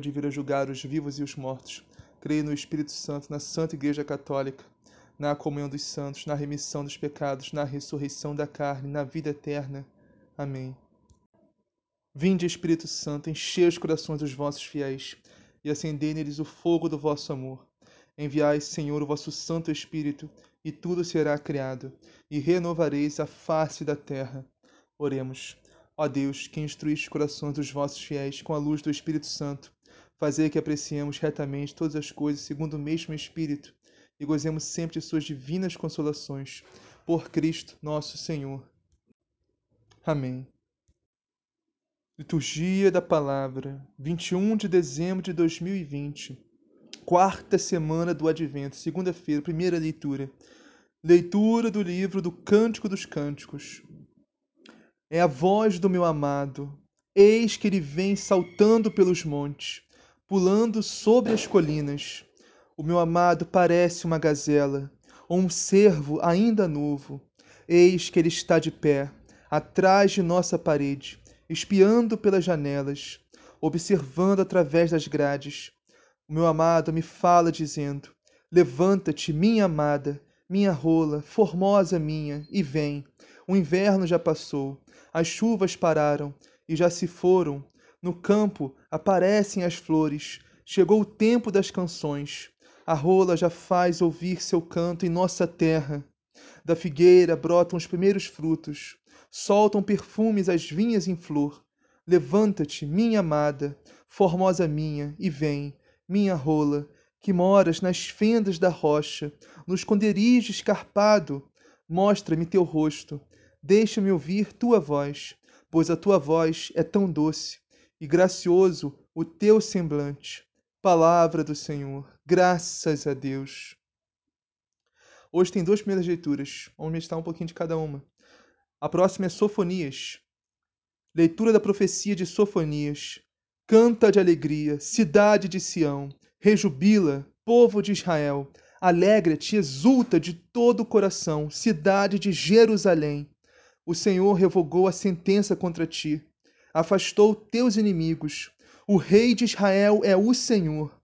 de vir a julgar os vivos e os mortos. Creio no Espírito Santo, na Santa Igreja Católica, na comunhão dos santos, na remissão dos pecados, na ressurreição da carne, na vida eterna. Amém. Vinde, Espírito Santo, enchei os corações dos vossos fiéis e acendei neles o fogo do vosso amor. Enviai, Senhor, o vosso Santo Espírito, e tudo será criado, e renovareis a face da terra. Oremos. Ó Deus, que instruíste os corações dos vossos fiéis com a luz do Espírito Santo, fazei que apreciemos retamente todas as coisas segundo o mesmo Espírito e gozemos sempre de suas divinas consolações. Por Cristo nosso Senhor. Amém. Liturgia da Palavra, 21 de dezembro de 2020, quarta semana do Advento, segunda-feira, primeira leitura. Leitura do livro do Cântico dos Cânticos. É a voz do meu amado. Eis que ele vem saltando pelos montes, pulando sobre as colinas. O meu amado parece uma gazela, ou um cervo ainda novo. Eis que ele está de pé, atrás de nossa parede, espiando pelas janelas, observando através das grades. O meu amado me fala, dizendo: Levanta-te, minha amada, minha rola, formosa minha, e vem. O inverno já passou, as chuvas pararam e já se foram. No campo aparecem as flores. Chegou o tempo das canções. A rola já faz ouvir seu canto em nossa terra. Da figueira brotam os primeiros frutos. Soltam perfumes as vinhas em flor. Levanta-te, minha amada, formosa minha, e vem, minha rola, que moras nas fendas da rocha, no esconderijo escarpado. Mostra-me teu rosto, Deixa-me ouvir tua voz, pois a tua voz é tão doce e gracioso o teu semblante. Palavra do Senhor, graças a Deus. Hoje tem duas primeiras leituras, vamos meditar um pouquinho de cada uma. A próxima é Sofonias. Leitura da profecia de Sofonias. Canta de alegria, cidade de Sião, rejubila, povo de Israel. Alegra-te, exulta de todo o coração, cidade de Jerusalém o Senhor revogou a sentença contra ti, afastou teus inimigos. O Rei de Israel é o Senhor.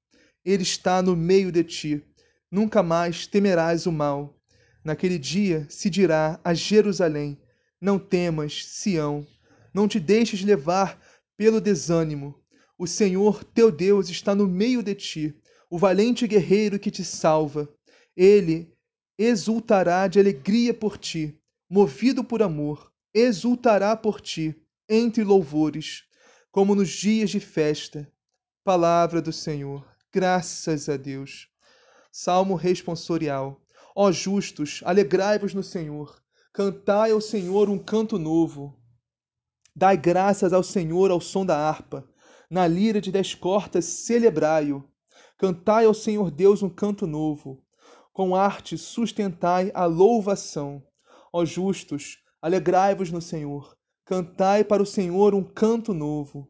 Ele está no meio de ti. Nunca mais temerás o mal. Naquele dia se dirá a Jerusalém: Não temas, Sião, não te deixes levar pelo desânimo. O Senhor teu Deus está no meio de ti, o valente guerreiro que te salva. Ele exultará de alegria por ti movido por amor, exultará por ti entre louvores, como nos dias de festa. Palavra do Senhor, graças a Deus. Salmo responsorial. Ó justos, alegrai-vos no Senhor, cantai ao Senhor um canto novo. Dai graças ao Senhor ao som da harpa, na lira de dez cortas celebrai-o. Cantai ao Senhor Deus um canto novo, com arte sustentai a louvação. Ó justos, alegrai-vos no Senhor, cantai para o Senhor um canto novo.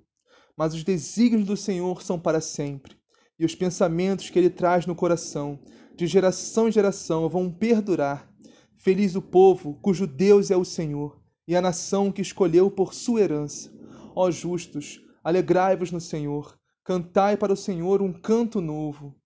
Mas os desígnios do Senhor são para sempre, e os pensamentos que ele traz no coração, de geração em geração, vão perdurar. Feliz o povo cujo Deus é o Senhor, e a nação que escolheu por sua herança. Ó justos, alegrai-vos no Senhor, cantai para o Senhor um canto novo.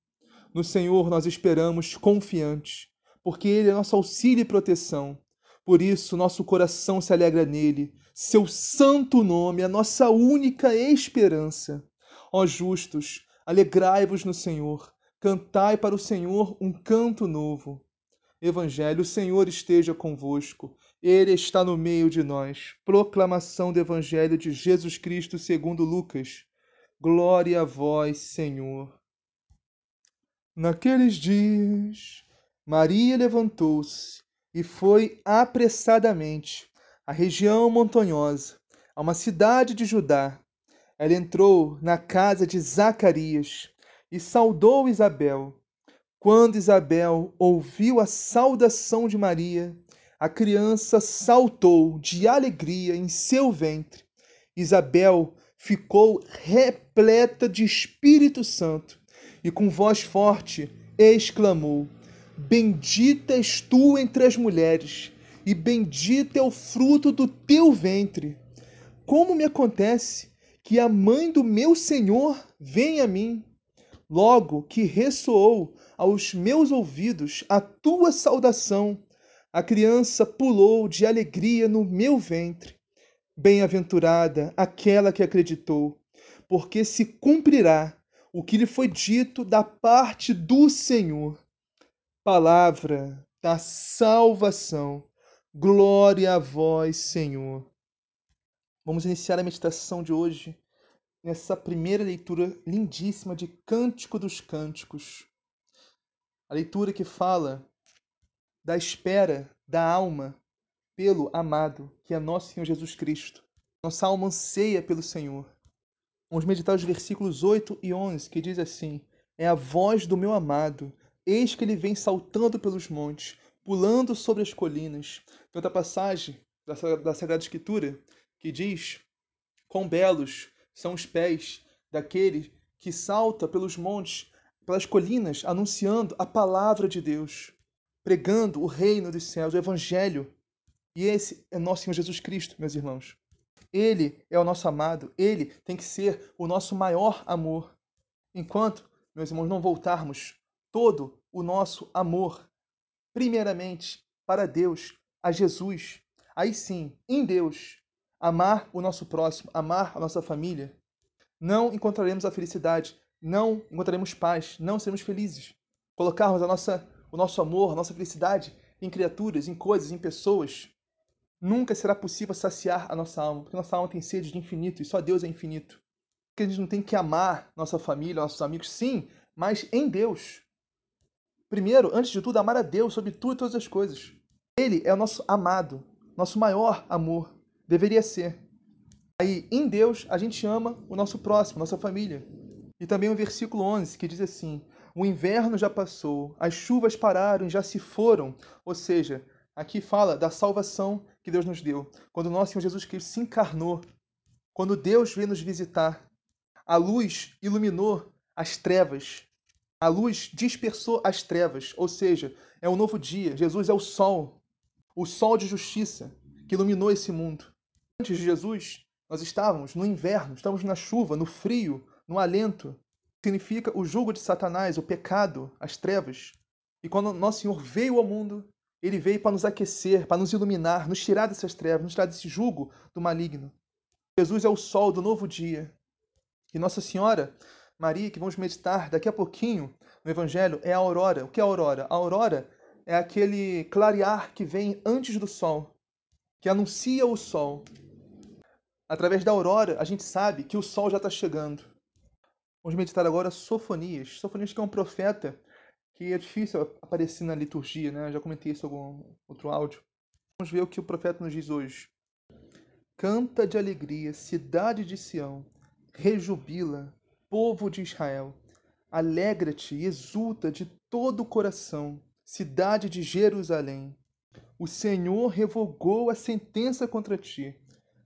No Senhor nós esperamos confiantes, porque Ele é nosso auxílio e proteção. Por isso, nosso coração se alegra nele. Seu santo nome a nossa única esperança. Ó justos, alegrai-vos no Senhor. Cantai para o Senhor um canto novo. Evangelho, o Senhor esteja convosco. Ele está no meio de nós. Proclamação do Evangelho de Jesus Cristo segundo Lucas. Glória a vós, Senhor. Naqueles dias, Maria levantou-se e foi apressadamente à região montanhosa, a uma cidade de Judá. ela entrou na casa de Zacarias e saudou Isabel. Quando Isabel ouviu a saudação de Maria, a criança saltou de alegria em seu ventre. Isabel ficou repleta de Espírito Santo e, com voz forte, exclamou: Bendita és tu entre as mulheres, e bendito é o fruto do teu ventre. Como me acontece que a mãe do meu Senhor vem a mim? Logo que ressoou aos meus ouvidos a tua saudação, a criança pulou de alegria no meu ventre. Bem-aventurada aquela que acreditou, porque se cumprirá o que lhe foi dito da parte do Senhor. Palavra da salvação. Glória a vós, Senhor. Vamos iniciar a meditação de hoje nessa primeira leitura lindíssima de Cântico dos Cânticos. A leitura que fala da espera da alma pelo amado, que é nosso Senhor Jesus Cristo. Nossa alma anseia pelo Senhor. Vamos meditar os versículos 8 e 11, que diz assim: É a voz do meu amado, eis que ele vem saltando pelos montes, pulando sobre as colinas. Tem outra passagem da Sagrada Escritura que diz: Quão belos são os pés daquele que salta pelos montes, pelas colinas, anunciando a palavra de Deus, pregando o reino dos céus, o evangelho. E esse é nosso Senhor Jesus Cristo, meus irmãos. Ele é o nosso amado, ele tem que ser o nosso maior amor. Enquanto, meus irmãos, não voltarmos todo o nosso amor, primeiramente para Deus, a Jesus, aí sim, em Deus, amar o nosso próximo, amar a nossa família, não encontraremos a felicidade, não encontraremos paz, não seremos felizes. Colocarmos a nossa, o nosso amor, a nossa felicidade em criaturas, em coisas, em pessoas, nunca será possível saciar a nossa alma, porque nossa alma tem sede de infinito e só Deus é infinito. Porque a gente não tem que amar nossa família, nossos amigos, sim, mas em Deus. Primeiro, antes de tudo, amar a Deus sobre tudo e todas as coisas. Ele é o nosso amado, nosso maior amor. Deveria ser. Aí, em Deus, a gente ama o nosso próximo, nossa família. E também o versículo 11, que diz assim: O inverno já passou, as chuvas pararam e já se foram. Ou seja, aqui fala da salvação que Deus nos deu. Quando nosso Senhor Jesus Cristo se encarnou, quando Deus veio nos visitar, a luz iluminou as trevas. A luz dispersou as trevas, ou seja, é um novo dia. Jesus é o sol, o sol de justiça que iluminou esse mundo. Antes de Jesus, nós estávamos no inverno, estamos na chuva, no frio, no alento. Significa o jugo de Satanás, o pecado, as trevas. E quando nosso Senhor veio ao mundo, ele veio para nos aquecer, para nos iluminar, nos tirar dessas trevas, nos tirar desse jugo do maligno. Jesus é o sol do novo dia. E Nossa Senhora, Maria, que vamos meditar daqui a pouquinho no Evangelho, é a aurora. O que é a aurora? A aurora é aquele clarear que vem antes do sol, que anuncia o sol. Através da aurora, a gente sabe que o sol já está chegando. Vamos meditar agora Sofonias. Sofonias que é um profeta que é difícil aparecer na liturgia, né? já comentei isso em algum outro áudio. Vamos ver o que o profeta nos diz hoje. Canta de alegria, cidade de Sião, rejubila, povo de Israel. Alegra-te e exulta de todo o coração, cidade de Jerusalém. O Senhor revogou a sentença contra ti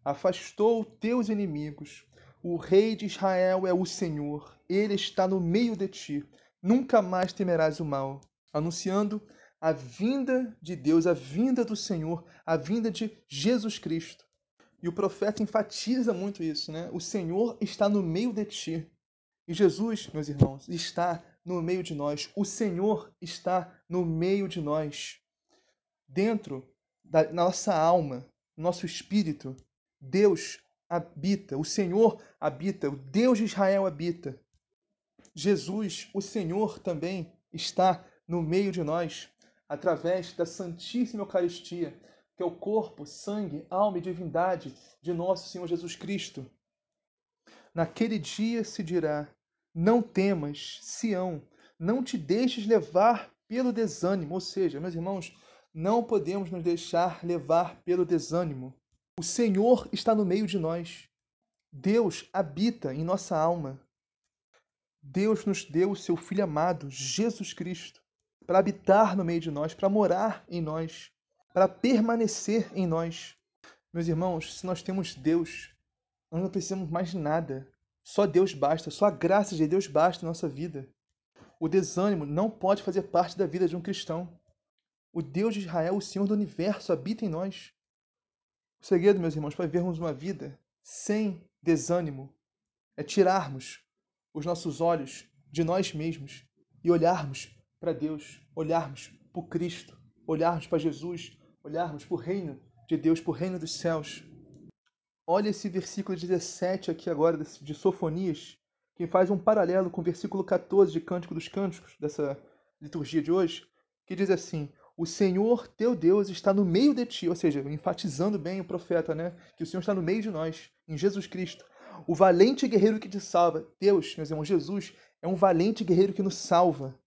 afastou teus inimigos. O rei de Israel é o Senhor, ele está no meio de ti. Nunca mais temerás o mal. Anunciando a vinda de Deus, a vinda do Senhor, a vinda de Jesus Cristo. E o profeta enfatiza muito isso, né? O Senhor está no meio de ti. E Jesus, meus irmãos, está no meio de nós. O Senhor está no meio de nós. Dentro da nossa alma, nosso espírito, Deus habita, o Senhor habita, o Deus de Israel habita. Jesus, o Senhor, também está no meio de nós, através da Santíssima Eucaristia, que é o corpo, sangue, alma e divindade de nosso Senhor Jesus Cristo. Naquele dia se dirá: Não temas, Sião, não te deixes levar pelo desânimo. Ou seja, meus irmãos, não podemos nos deixar levar pelo desânimo. O Senhor está no meio de nós. Deus habita em nossa alma. Deus nos deu o seu Filho amado, Jesus Cristo, para habitar no meio de nós, para morar em nós, para permanecer em nós. Meus irmãos, se nós temos Deus, nós não precisamos mais de nada. Só Deus basta, só a graça de Deus basta na nossa vida. O desânimo não pode fazer parte da vida de um cristão. O Deus de Israel, o Senhor do universo, habita em nós. O segredo, meus irmãos, para vivermos uma vida sem desânimo é tirarmos os nossos olhos de nós mesmos e olharmos para Deus, olharmos para Cristo, olharmos para Jesus, olharmos para o reino de Deus, para o reino dos céus. Olha esse versículo 17 aqui agora de Sofonias, que faz um paralelo com o versículo 14 de Cântico dos Cânticos, dessa liturgia de hoje, que diz assim: O Senhor teu Deus está no meio de ti, ou seja, enfatizando bem o profeta, né? Que o Senhor está no meio de nós, em Jesus Cristo o valente guerreiro que te salva. Deus, meus irmãos, Jesus é um valente guerreiro que nos salva.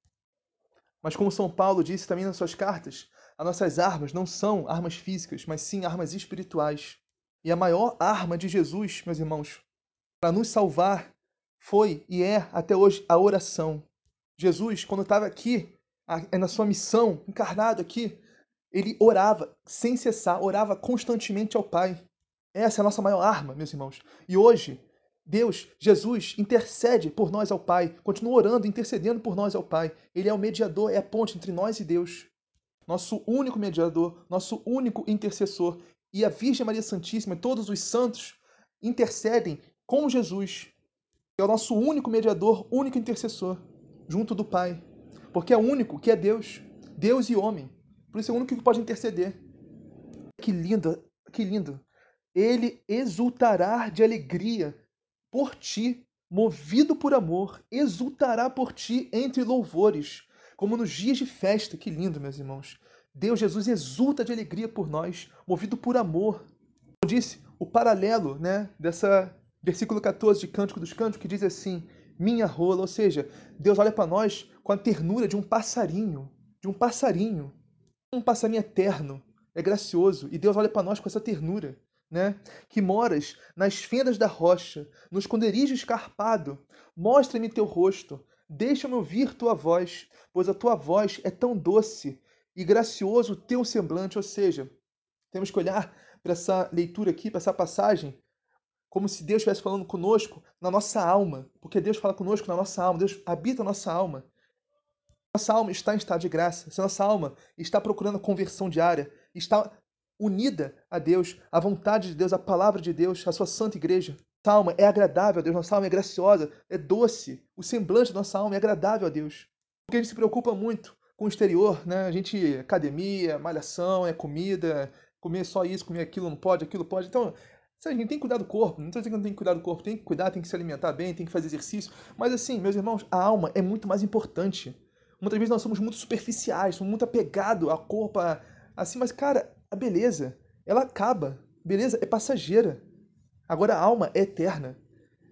Mas como São Paulo disse também nas suas cartas, as nossas armas não são armas físicas, mas sim armas espirituais. E a maior arma de Jesus, meus irmãos, para nos salvar foi e é até hoje a oração. Jesus, quando estava aqui, na sua missão, encarnado aqui, ele orava sem cessar, orava constantemente ao Pai. Essa é a nossa maior arma, meus irmãos. E hoje, Deus, Jesus, intercede por nós ao Pai, continua orando, intercedendo por nós ao Pai. Ele é o mediador, é a ponte entre nós e Deus. Nosso único mediador, nosso único intercessor. E a Virgem Maria Santíssima todos os santos intercedem com Jesus, que é o nosso único mediador, único intercessor, junto do Pai. Porque é o único que é Deus, Deus e homem. Por isso é o único que pode interceder. Que lindo, que lindo ele exultará de alegria por ti, movido por amor, exultará por ti entre louvores, como nos dias de festa. Que lindo, meus irmãos. Deus Jesus exulta de alegria por nós, movido por amor. Como disse, o paralelo, né, dessa versículo 14 de Cântico dos Cânticos que diz assim: "Minha rola", ou seja, Deus olha para nós com a ternura de um passarinho, de um passarinho, um passarinho eterno, é gracioso, e Deus olha para nós com essa ternura né? Que moras nas fendas da rocha, no esconderijo escarpado. Mostra-me teu rosto, deixa-me ouvir tua voz, pois a tua voz é tão doce e gracioso o teu semblante. Ou seja, temos que olhar para essa leitura aqui, para essa passagem, como se Deus estivesse falando conosco na nossa alma, porque Deus fala conosco na nossa alma, Deus habita a nossa alma. Nossa alma está em estado de graça, se nossa alma está procurando a conversão diária, está unida a Deus, à vontade de Deus, à palavra de Deus, à sua santa igreja. Nossa alma é agradável a Deus, nossa alma é graciosa, é doce. O semblante da nossa alma é agradável a Deus. Porque a gente se preocupa muito com o exterior, né? A gente, academia, malhação, é comida, comer só isso, comer aquilo não pode, aquilo pode. Então, a gente tem que cuidar do corpo. Não estou dizendo que não tem que cuidar do corpo, tem que cuidar, tem que se alimentar bem, tem que fazer exercício. Mas assim, meus irmãos, a alma é muito mais importante. Muitas vezes nós somos muito superficiais, somos muito apegados ao corpo, assim, mas cara, a beleza, ela acaba. Beleza é passageira. Agora a alma é eterna.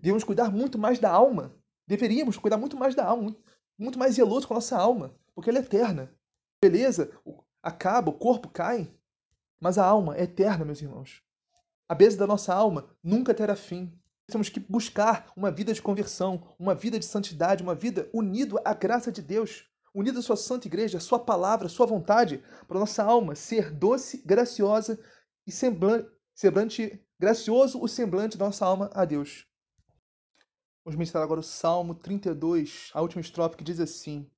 Devemos cuidar muito mais da alma. Deveríamos cuidar muito mais da alma, muito mais zeloso com a nossa alma, porque ela é eterna. Beleza acaba, o corpo cai, mas a alma é eterna, meus irmãos. A beleza da nossa alma nunca terá fim. Temos que buscar uma vida de conversão, uma vida de santidade, uma vida unido à graça de Deus unida à sua santa igreja, a sua palavra, a sua vontade, para nossa alma ser doce, graciosa e semblante, semblante gracioso o semblante da nossa alma a Deus. Vamos meditar agora o Salmo 32, a última estrofe que diz assim: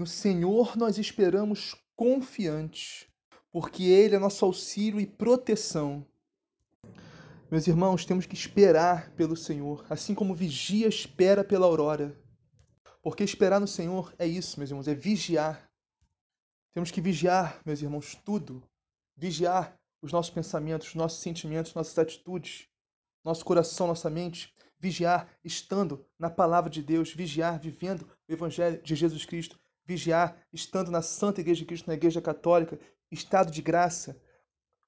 No Senhor nós esperamos confiantes, porque Ele é nosso auxílio e proteção. Meus irmãos, temos que esperar pelo Senhor, assim como vigia espera pela aurora. Porque esperar no Senhor é isso, meus irmãos, é vigiar. Temos que vigiar, meus irmãos, tudo. Vigiar os nossos pensamentos, nossos sentimentos, nossas atitudes, nosso coração, nossa mente. Vigiar estando na palavra de Deus, vigiar vivendo o Evangelho de Jesus Cristo, vigiar estando na Santa Igreja de Cristo, na Igreja Católica, estado de graça,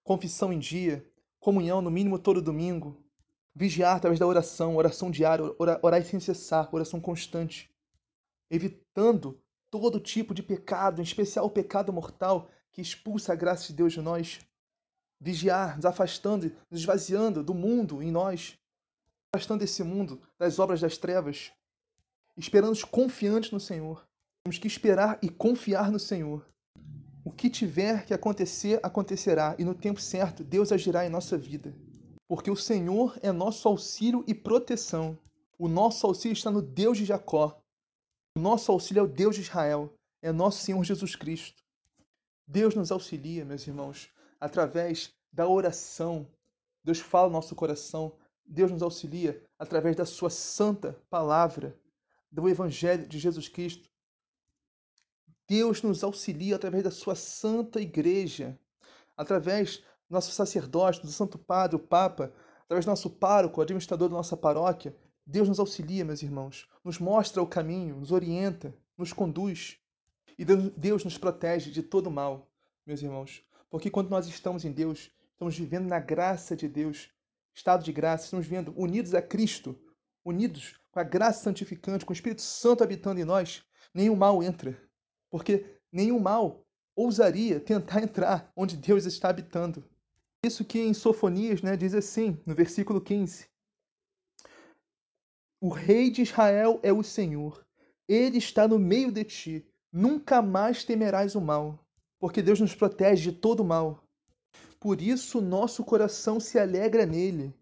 confissão em dia, comunhão no mínimo todo domingo, vigiar através da oração, oração diária, orar, sem cessar, oração constante evitando todo tipo de pecado, em especial o pecado mortal que expulsa a graça de Deus de nós. Vigiar, nos afastando, nos esvaziando do mundo em nós. afastando desse mundo, das obras das trevas, esperando confiantes no Senhor. Temos que esperar e confiar no Senhor. O que tiver que acontecer, acontecerá, e no tempo certo, Deus agirá em nossa vida. Porque o Senhor é nosso auxílio e proteção. O nosso auxílio está no Deus de Jacó. O nosso auxílio é o Deus de Israel, é nosso Senhor Jesus Cristo. Deus nos auxilia, meus irmãos, através da oração. Deus fala no nosso coração. Deus nos auxilia através da sua santa palavra, do Evangelho de Jesus Cristo. Deus nos auxilia através da sua santa igreja, através do nosso sacerdote, do Santo Padre, o Papa, através do nosso pároco, o administrador da nossa paróquia. Deus nos auxilia, meus irmãos, nos mostra o caminho, nos orienta, nos conduz. E Deus nos protege de todo mal, meus irmãos. Porque quando nós estamos em Deus, estamos vivendo na graça de Deus, estado de graça, estamos vivendo unidos a Cristo, unidos com a graça santificante, com o Espírito Santo habitando em nós, nenhum mal entra porque nenhum mal ousaria tentar entrar onde Deus está habitando. Isso que em Sofonias né, diz assim, no versículo 15: O rei de Israel é o Senhor, ele está no meio de ti, nunca mais temerás o mal, porque Deus nos protege de todo mal. Por isso nosso coração se alegra nele.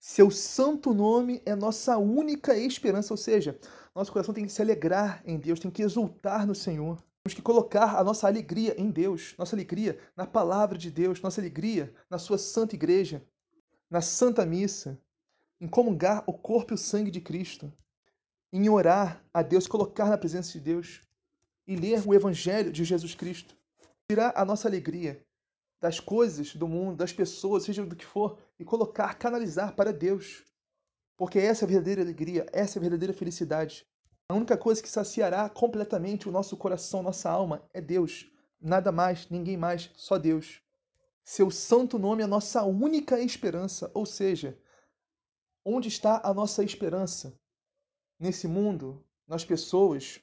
Seu santo nome é nossa única esperança, ou seja, nosso coração tem que se alegrar em Deus, tem que exultar no Senhor. Temos que colocar a nossa alegria em Deus, nossa alegria na palavra de Deus, nossa alegria na sua santa igreja, na santa missa, em comungar o corpo e o sangue de Cristo, em orar a Deus, colocar na presença de Deus e ler o evangelho de Jesus Cristo. Tirar a nossa alegria das coisas do mundo, das pessoas, seja do que for, e colocar, canalizar para Deus. Porque essa é a verdadeira alegria, essa é a verdadeira felicidade. A única coisa que saciará completamente o nosso coração, nossa alma, é Deus. Nada mais, ninguém mais, só Deus. Seu santo nome é a nossa única esperança, ou seja, onde está a nossa esperança? Nesse mundo, nas pessoas,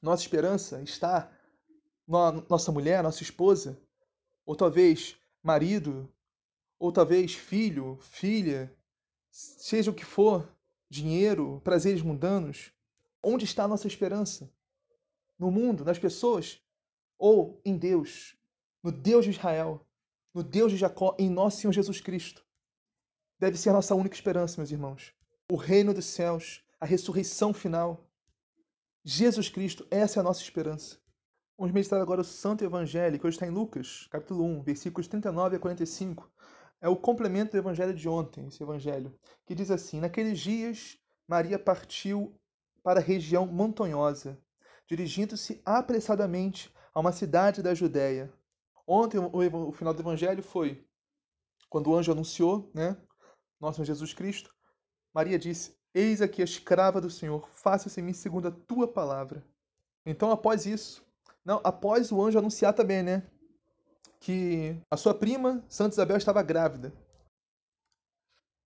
nossa esperança está na nossa mulher, nossa esposa, ou talvez marido, ou talvez filho, filha, seja o que for, dinheiro, prazeres mundanos. Onde está a nossa esperança? No mundo, nas pessoas? Ou em Deus? No Deus de Israel? No Deus de Jacó? Em nosso Senhor Jesus Cristo? Deve ser a nossa única esperança, meus irmãos. O reino dos céus, a ressurreição final. Jesus Cristo, essa é a nossa esperança. Vamos meditar agora o Santo Evangelho, que hoje está em Lucas, capítulo 1, versículos 39 a 45. É o complemento do Evangelho de ontem, esse Evangelho, que diz assim: Naqueles dias, Maria partiu para a região montanhosa, dirigindo-se apressadamente a uma cidade da Judéia. Ontem, o, final do evangelho foi quando o anjo anunciou, né, nosso Jesus Cristo, Maria disse: Eis aqui a escrava do Senhor, faça-se em mim segundo a tua palavra. Então, após isso, não, após o anjo anunciar também, né, que a sua prima, Santa Isabel, estava grávida.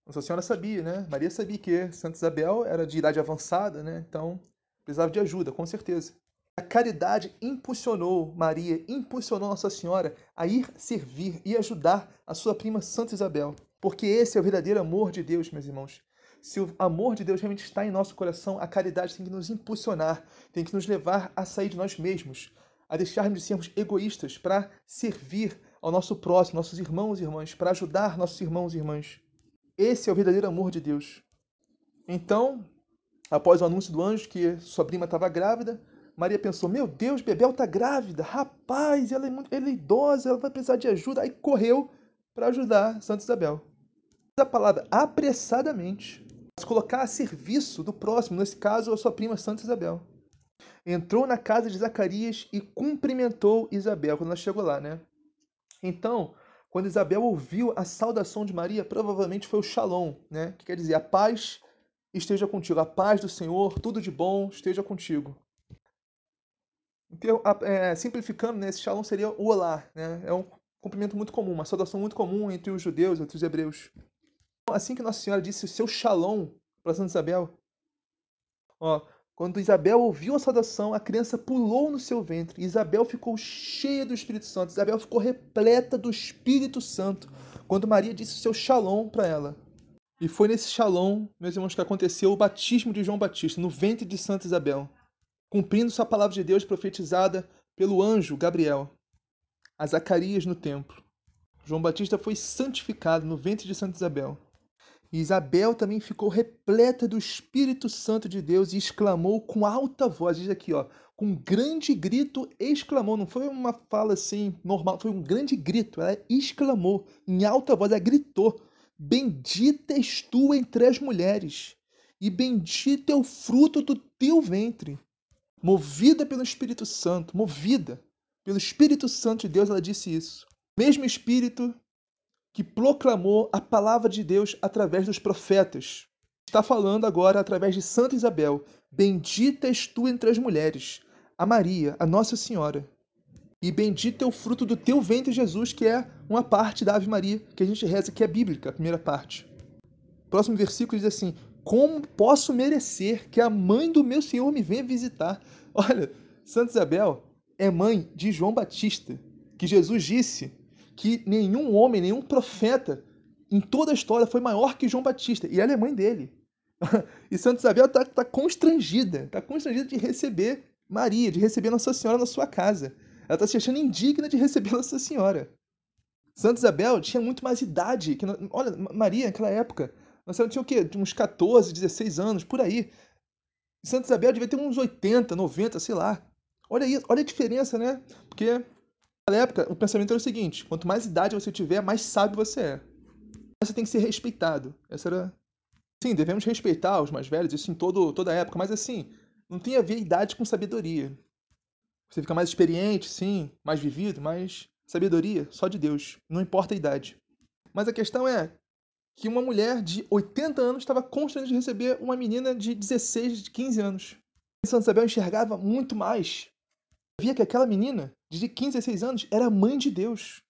Nossa Senhora sabia, né? Maria sabia que Santa Isabel era de idade avançada, né? Então precisava de ajuda, com certeza. A caridade impulsionou Maria, impulsionou Nossa Senhora a ir servir e ajudar a sua prima Santa Isabel. Porque esse é o verdadeiro amor de Deus, meus irmãos. Se o amor de Deus realmente está em nosso coração, a caridade tem que nos impulsionar, tem que nos levar a sair de nós mesmos, a deixarmos de sermos egoístas para servir ao nosso próximo, nossos irmãos e irmãs, para ajudar nossos irmãos e irmãs. Esse é o verdadeiro amor de Deus. Então, após o anúncio do anjo que sua prima estava grávida, Maria pensou: Meu Deus, Bebel está grávida, rapaz, ela é, muito, ela é idosa, ela vai precisar de ajuda. Aí correu para ajudar Santa Isabel. A palavra apressadamente, se colocar a serviço do próximo, nesse caso, a sua prima Santa Isabel. Entrou na casa de Zacarias e cumprimentou Isabel quando ela chegou lá, né? Então, quando Isabel ouviu a saudação de Maria, provavelmente foi o shalom, né? que quer dizer a paz esteja contigo, a paz do Senhor, tudo de bom esteja contigo. Então, é, simplificando, né, esse shalom seria o olá, né? é um cumprimento muito comum, uma saudação muito comum entre os judeus, entre os hebreus. Assim que Nossa Senhora disse o seu shalom para Santa Isabel, ó, quando Isabel ouviu a saudação, a criança pulou no seu ventre. Isabel ficou cheia do Espírito Santo. Isabel ficou repleta do Espírito Santo quando Maria disse o seu shalom para ela. E foi nesse shalom, meus irmãos, que aconteceu o batismo de João Batista no ventre de Santa Isabel, cumprindo-se a palavra de Deus profetizada pelo anjo Gabriel a Zacarias no templo. João Batista foi santificado no ventre de Santa Isabel. E Isabel também ficou repleta do Espírito Santo de Deus e exclamou com alta voz, diz aqui, ó, com um grande grito, exclamou, não foi uma fala assim normal, foi um grande grito, ela exclamou em alta voz, ela gritou: Bendita és tu entre as mulheres, e bendito é o fruto do teu ventre. Movida pelo Espírito Santo, movida pelo Espírito Santo de Deus, ela disse isso. Mesmo Espírito que proclamou a palavra de Deus através dos profetas. Está falando agora através de Santa Isabel. Bendita és tu entre as mulheres, a Maria, a Nossa Senhora. E bendito é o fruto do teu ventre, Jesus, que é uma parte da Ave Maria que a gente reza, que é bíblica, a primeira parte. Próximo versículo diz assim: Como posso merecer que a mãe do meu Senhor me venha visitar? Olha, Santa Isabel é mãe de João Batista, que Jesus disse que nenhum homem, nenhum profeta em toda a história foi maior que João Batista, e ela é mãe dele. e Santa Isabel está tá constrangida, está constrangida de receber Maria, de receber Nossa Senhora na sua casa. Ela está se achando indigna de receber Nossa Senhora. Santa Isabel tinha muito mais idade. Que, olha, Maria, naquela época, Nossa Senhora tinha o quê? Uns 14, 16 anos, por aí. Santa Isabel devia ter uns 80, 90, sei lá. Olha isso, olha a diferença, né? Porque na época o pensamento era o seguinte: quanto mais idade você tiver, mais sábio você é. Você tem que ser respeitado. Essa era. Sim, devemos respeitar os mais velhos, isso em todo, toda época, mas assim, não tem a ver idade com sabedoria. Você fica mais experiente, sim, mais vivido, mas sabedoria só de Deus, não importa a idade. Mas a questão é que uma mulher de 80 anos estava constante de receber uma menina de 16, de 15 anos. Santa Isabel enxergava muito mais via que aquela menina, de 15 a 16 anos, era mãe de Deus.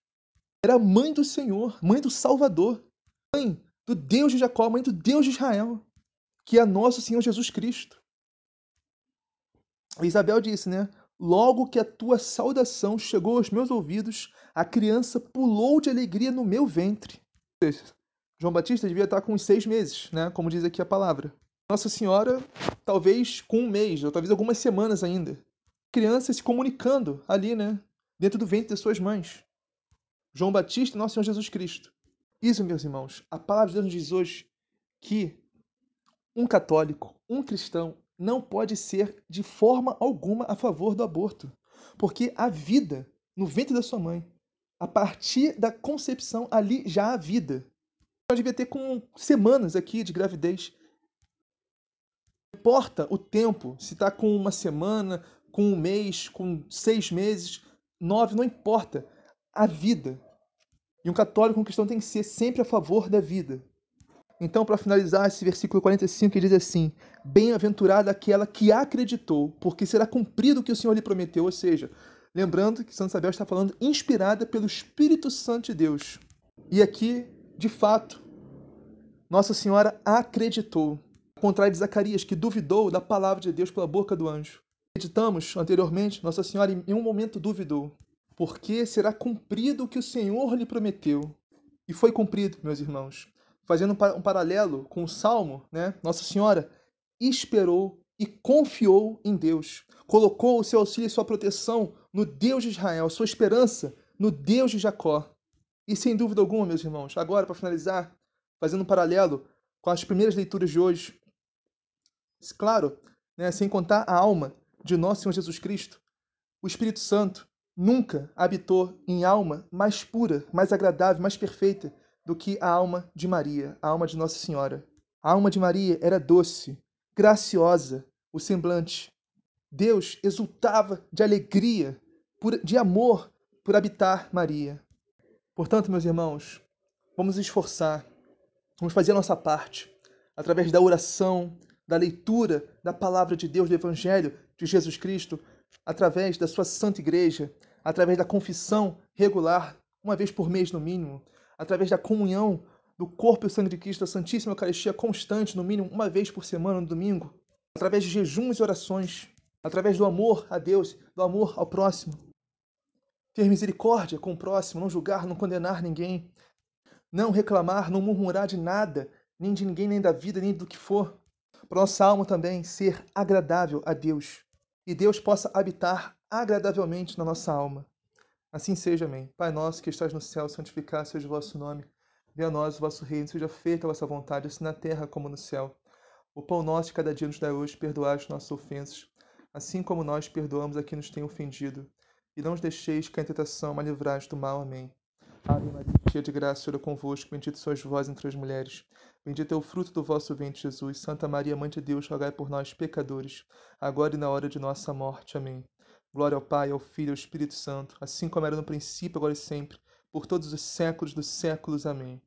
Era mãe do Senhor, mãe do Salvador, mãe do Deus de Jacó, mãe do Deus de Israel, que é nosso Senhor Jesus Cristo. Isabel disse, né? Logo que a tua saudação chegou aos meus ouvidos, a criança pulou de alegria no meu ventre. João Batista devia estar com uns seis meses, né? Como diz aqui a palavra. Nossa Senhora, talvez com um mês, ou talvez algumas semanas ainda crianças se comunicando ali, né? Dentro do ventre de suas mães. João Batista e Nosso Senhor Jesus Cristo. Isso, meus irmãos, a palavra de Deus nos diz hoje que um católico, um cristão, não pode ser de forma alguma a favor do aborto. Porque a vida no ventre da sua mãe, a partir da concepção, ali já há vida. Ela devia ter com semanas aqui de gravidez. Não importa o tempo, se está com uma semana, com um mês, com seis meses, nove, não importa. A vida. E um católico, um cristão tem que ser sempre a favor da vida. Então, para finalizar, esse versículo 45 que diz assim: Bem-aventurada aquela que acreditou, porque será cumprido o que o Senhor lhe prometeu. Ou seja, lembrando que Santa Isabel está falando inspirada pelo Espírito Santo de Deus. E aqui, de fato, Nossa Senhora acreditou, ao contrário de Zacarias, que duvidou da palavra de Deus pela boca do anjo. Acreditamos anteriormente, Nossa Senhora em um momento duvidou, porque será cumprido o que o Senhor lhe prometeu. E foi cumprido, meus irmãos. Fazendo um paralelo com o Salmo, né? Nossa Senhora esperou e confiou em Deus. Colocou o seu auxílio e sua proteção no Deus de Israel, sua esperança no Deus de Jacó. E sem dúvida alguma, meus irmãos, agora para finalizar, fazendo um paralelo com as primeiras leituras de hoje, claro, né, sem contar a alma de nosso Senhor Jesus Cristo, o Espírito Santo nunca habitou em alma mais pura, mais agradável, mais perfeita do que a alma de Maria, a alma de Nossa Senhora. A alma de Maria era doce, graciosa, o semblante. Deus exultava de alegria, de amor por habitar Maria. Portanto, meus irmãos, vamos esforçar, vamos fazer a nossa parte, através da oração, da leitura da palavra de Deus, do Evangelho, de Jesus Cristo através da sua santa igreja, através da confissão regular, uma vez por mês no mínimo, através da comunhão do corpo e sangue de Cristo, a Santíssima Eucaristia constante, no mínimo uma vez por semana no domingo, através de jejuns e orações, através do amor a Deus, do amor ao próximo. Ter misericórdia com o próximo, não julgar, não condenar ninguém, não reclamar, não murmurar de nada, nem de ninguém, nem da vida, nem do que for. Para nossa alma também ser agradável a Deus. E Deus possa habitar agradavelmente na nossa alma. Assim seja, amém. Pai nosso que estás no céu, santificado seja o vosso nome. Venha a nós o vosso reino, seja feita a vossa vontade, assim na terra como no céu. O pão nosso de cada dia nos dá hoje, perdoai as nossas ofensas, assim como nós perdoamos a quem nos tem ofendido. E não os deixeis cair em tentação, mas livrai do mal. Amém. Ave Maria, cheia de graça, o Senhor é convosco, bendito sois vós entre as mulheres. Bendito é o fruto do vosso ventre, Jesus. Santa Maria, Mãe de Deus, rogai por nós, pecadores, agora e na hora de nossa morte. Amém. Glória ao Pai, ao Filho e ao Espírito Santo, assim como era no princípio, agora e sempre, por todos os séculos dos séculos. Amém.